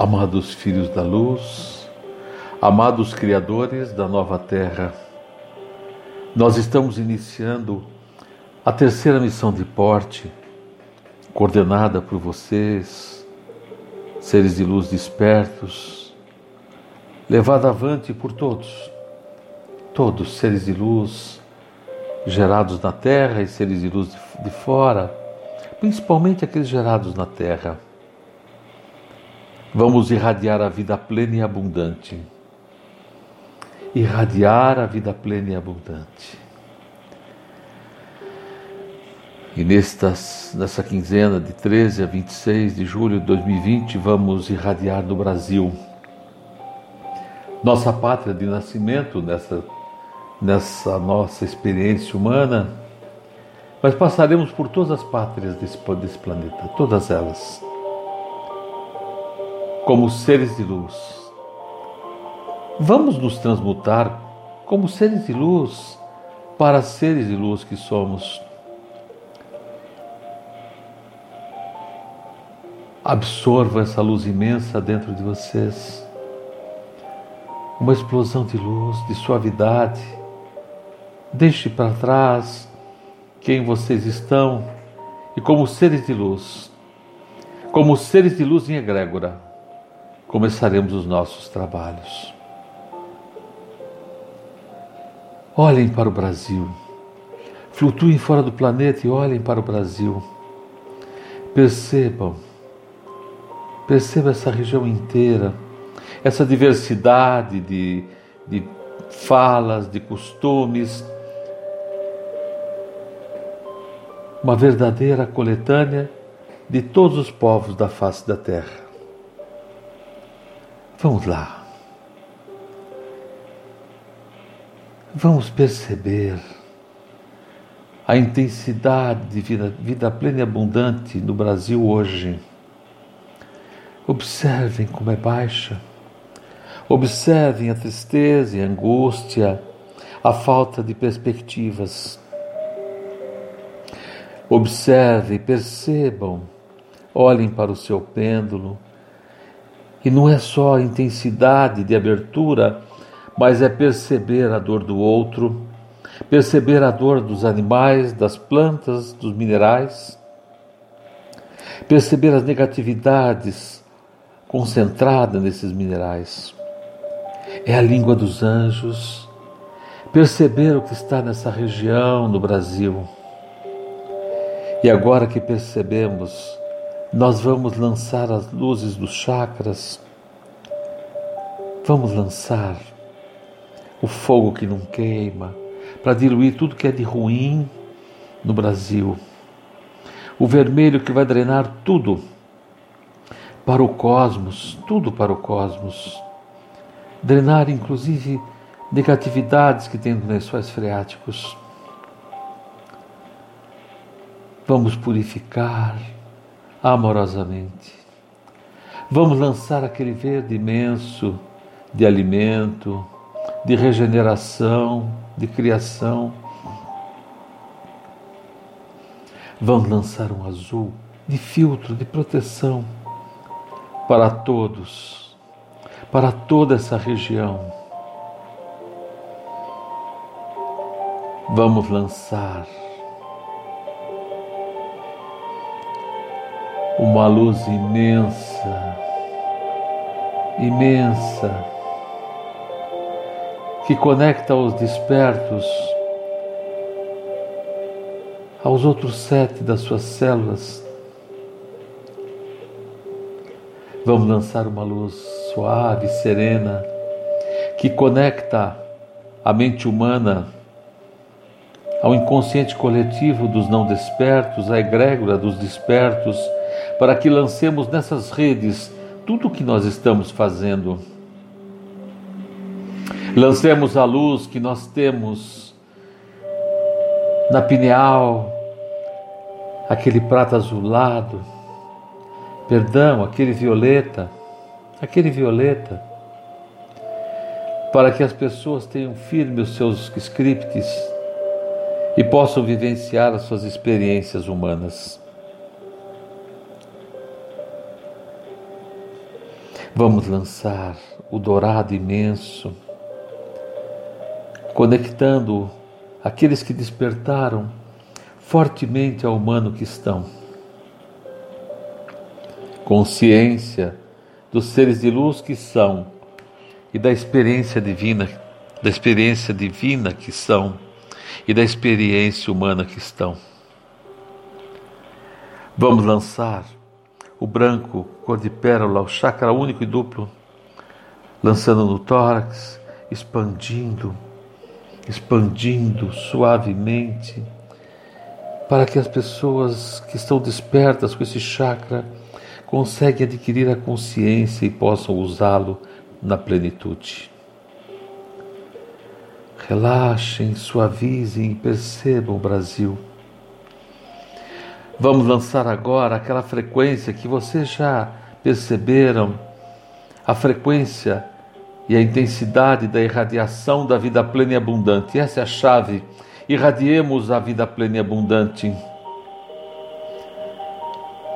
Amados filhos da luz, amados criadores da nova terra, nós estamos iniciando a terceira missão de porte, coordenada por vocês, seres de luz despertos, levada avante por todos, todos seres de luz gerados na terra e seres de luz de fora, principalmente aqueles gerados na terra Vamos irradiar a vida plena e abundante. Irradiar a vida plena e abundante. E nestas, nessa quinzena de 13 a 26 de julho de 2020, vamos irradiar no Brasil. Nossa pátria de nascimento, nessa, nessa nossa experiência humana, mas passaremos por todas as pátrias desse, desse planeta, todas elas como seres de luz. Vamos nos transmutar como seres de luz para seres de luz que somos. Absorva essa luz imensa dentro de vocês. Uma explosão de luz, de suavidade. Deixe para trás quem vocês estão e, como seres de luz, como seres de luz em egrégora, começaremos os nossos trabalhos. Olhem para o Brasil. Flutuem fora do planeta e olhem para o Brasil. Percebam, percebam essa região inteira, essa diversidade de, de falas, de costumes, uma verdadeira coletânea de todos os povos da face da terra. Vamos lá. Vamos perceber a intensidade de vida, vida plena e abundante no Brasil hoje. Observem como é baixa. Observem a tristeza e a angústia, a falta de perspectivas. Observem, percebam, olhem para o seu pêndulo e não é só a intensidade de abertura, mas é perceber a dor do outro, perceber a dor dos animais, das plantas, dos minerais, perceber as negatividades concentradas nesses minerais. É a língua dos anjos, perceber o que está nessa região no Brasil. E agora que percebemos, nós vamos lançar as luzes dos chakras, vamos lançar o fogo que não queima, para diluir tudo que é de ruim no Brasil. O vermelho que vai drenar tudo para o cosmos, tudo para o cosmos. Drenar, inclusive, negatividades que tem nos lençóis freáticos. Vamos purificar amorosamente. Vamos lançar aquele verde imenso de alimento, de regeneração, de criação. Vamos lançar um azul de filtro, de proteção para todos, para toda essa região. Vamos lançar uma luz imensa, imensa, que conecta os despertos aos outros sete das suas células. Vamos lançar uma luz suave, serena, que conecta a mente humana ao inconsciente coletivo dos não despertos, à egrégora dos despertos para que lancemos nessas redes tudo o que nós estamos fazendo. Lancemos a luz que nós temos na pineal, aquele prata azulado, perdão, aquele violeta, aquele violeta, para que as pessoas tenham firme os seus scripts e possam vivenciar as suas experiências humanas. Vamos lançar o dourado imenso, conectando aqueles que despertaram fortemente ao humano que estão. Consciência dos seres de luz que são e da experiência divina, da experiência divina que são e da experiência humana que estão. Vamos lançar o branco, cor de pérola, o chakra único e duplo, lançando no tórax, expandindo, expandindo suavemente, para que as pessoas que estão despertas com esse chakra conseguem adquirir a consciência e possam usá-lo na plenitude. Relaxem, suavizem e percebam o Brasil Vamos lançar agora aquela frequência que vocês já perceberam, a frequência e a intensidade da irradiação da vida plena e abundante. Essa é a chave. Irradiemos a vida plena e abundante.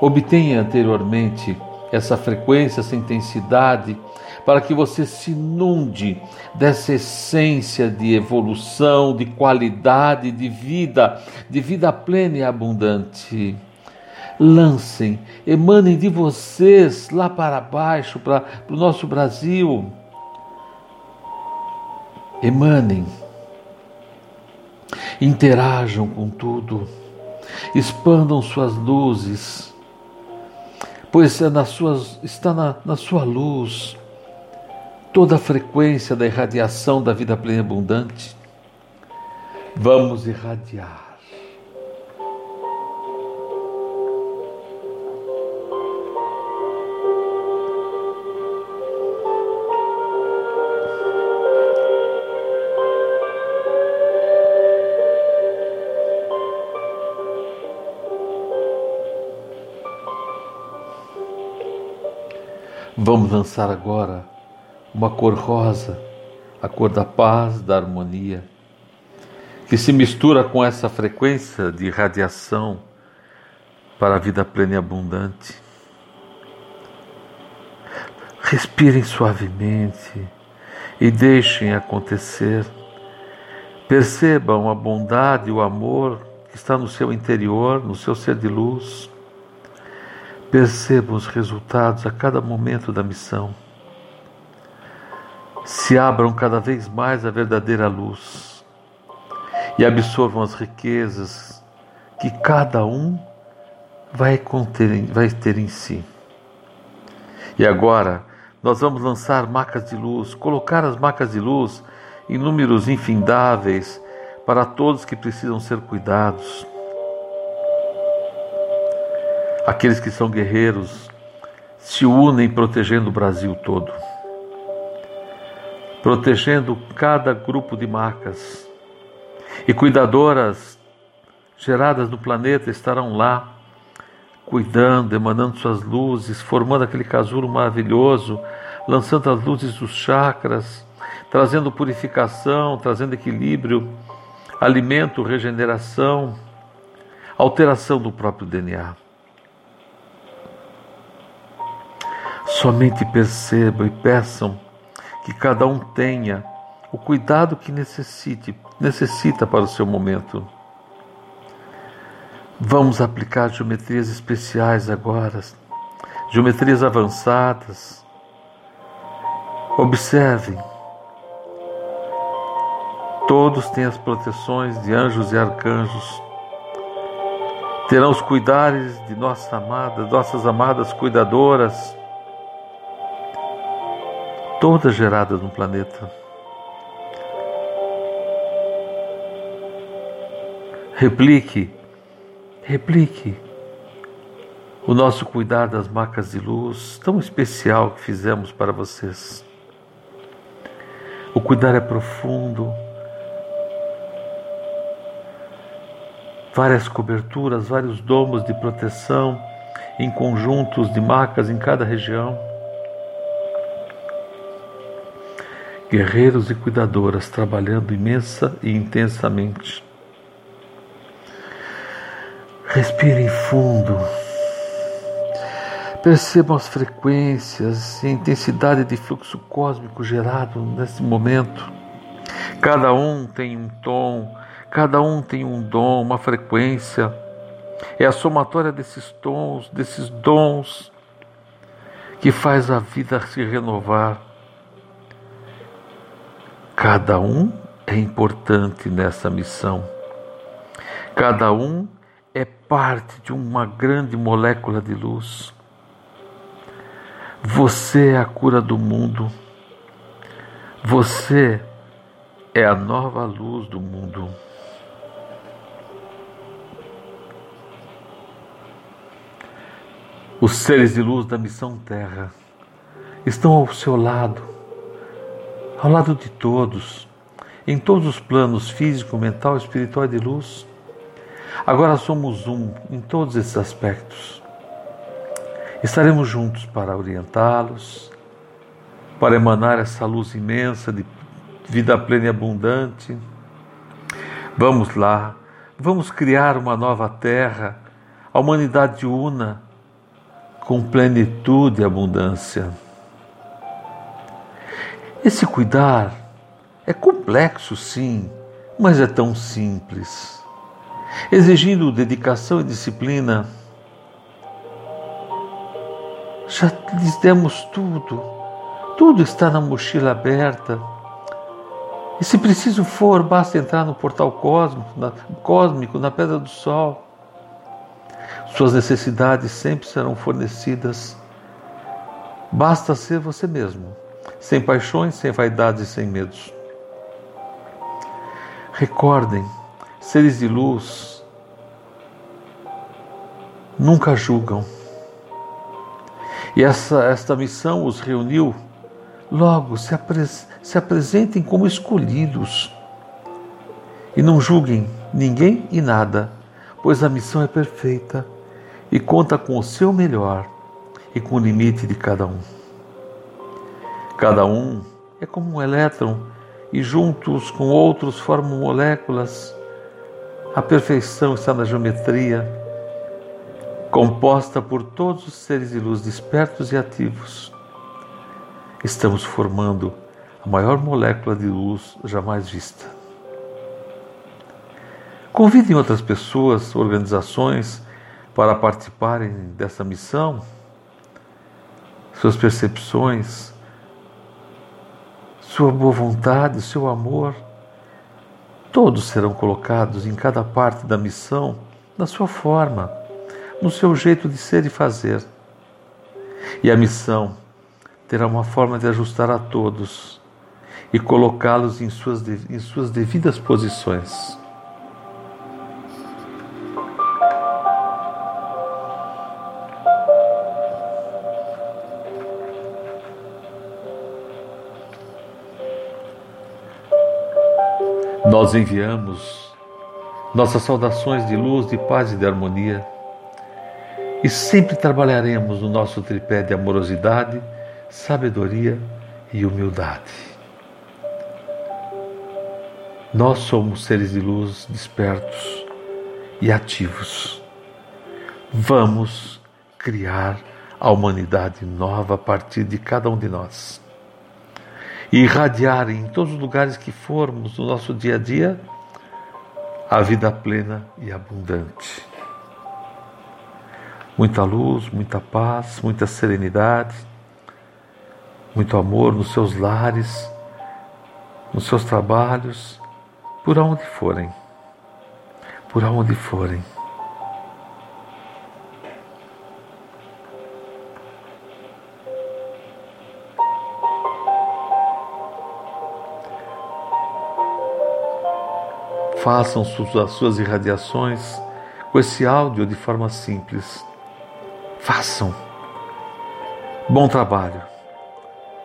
Obtenha anteriormente essa frequência, essa intensidade, para que você se inunde dessa essência de evolução, de qualidade de vida, de vida plena e abundante. Lancem, emanem de vocês lá para baixo, para, para o nosso Brasil. Emanem, interajam com tudo, expandam suas luzes pois é nas suas, está na, na sua luz toda a frequência da irradiação da vida plena e abundante. Vamos irradiar. Vamos lançar agora uma cor rosa, a cor da paz, da harmonia, que se mistura com essa frequência de radiação para a vida plena e abundante. Respirem suavemente e deixem acontecer. Percebam a bondade e o amor que está no seu interior, no seu ser de luz. Percebam os resultados a cada momento da missão. Se abram cada vez mais à verdadeira luz e absorvam as riquezas que cada um vai, conter, vai ter em si. E agora nós vamos lançar macas de luz, colocar as macas de luz em números infindáveis para todos que precisam ser cuidados Aqueles que são guerreiros se unem protegendo o Brasil todo, protegendo cada grupo de marcas. E cuidadoras geradas no planeta estarão lá, cuidando, emanando suas luzes, formando aquele casulo maravilhoso, lançando as luzes dos chakras, trazendo purificação, trazendo equilíbrio, alimento, regeneração, alteração do próprio DNA. Somente percebam e peçam que cada um tenha o cuidado que necessite, necessita para o seu momento. Vamos aplicar geometrias especiais agora, geometrias avançadas. Observem, todos têm as proteções de anjos e arcanjos. Terão os cuidares de nossa amada, nossas amadas cuidadoras todas geradas no planeta. Replique, replique o nosso cuidar das macas de luz tão especial que fizemos para vocês. O cuidar é profundo, várias coberturas, vários domos de proteção em conjuntos de macas em cada região. Guerreiros e cuidadoras trabalhando imensa e intensamente. Respirem fundo. Percebam as frequências e a intensidade de fluxo cósmico gerado nesse momento. Cada um tem um tom, cada um tem um dom, uma frequência. É a somatória desses tons, desses dons, que faz a vida se renovar. Cada um é importante nessa missão. Cada um é parte de uma grande molécula de luz. Você é a cura do mundo. Você é a nova luz do mundo. Os seres de luz da missão Terra estão ao seu lado, ao lado de todos, em todos os planos físico, mental, espiritual e de luz. Agora somos um em todos esses aspectos. Estaremos juntos para orientá-los, para emanar essa luz imensa de vida plena e abundante. Vamos lá, vamos criar uma nova terra, a humanidade una com plenitude e abundância. Esse cuidar é complexo, sim, mas é tão simples. Exigindo dedicação e disciplina, já lhes demos tudo, tudo está na mochila aberta. E se preciso for, basta entrar no portal cósmico, na, cósmico, na Pedra do Sol. Suas necessidades sempre serão fornecidas. Basta ser você mesmo, sem paixões, sem vaidades e sem medos. Recordem, seres de luz nunca julgam. E essa, esta missão os reuniu. Logo, se, apres, se apresentem como escolhidos e não julguem ninguém e nada, pois a missão é perfeita e conta com o seu melhor e com o limite de cada um. Cada um é como um elétron e juntos com outros formam moléculas. A perfeição está na geometria, composta por todos os seres de luz despertos e ativos. Estamos formando a maior molécula de luz jamais vista. Convidem outras pessoas, organizações, para participarem dessa missão, suas percepções, sua boa vontade, seu amor, todos serão colocados em cada parte da missão na sua forma, no seu jeito de ser e fazer. E a missão terá uma forma de ajustar a todos e colocá-los em suas, em suas devidas posições. Nós enviamos nossas saudações de luz, de paz e de harmonia e sempre trabalharemos no nosso tripé de amorosidade, sabedoria e humildade. Nós somos seres de luz despertos e ativos. Vamos criar a humanidade nova a partir de cada um de nós e irradiar em todos os lugares que formos no nosso dia a dia a vida plena e abundante. Muita luz, muita paz, muita serenidade, muito amor nos seus lares, nos seus trabalhos, por onde forem. Por onde forem. Façam as suas irradiações com esse áudio de forma simples. Façam. Bom trabalho.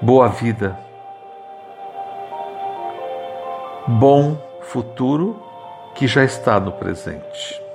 Boa vida. Bom futuro que já está no presente.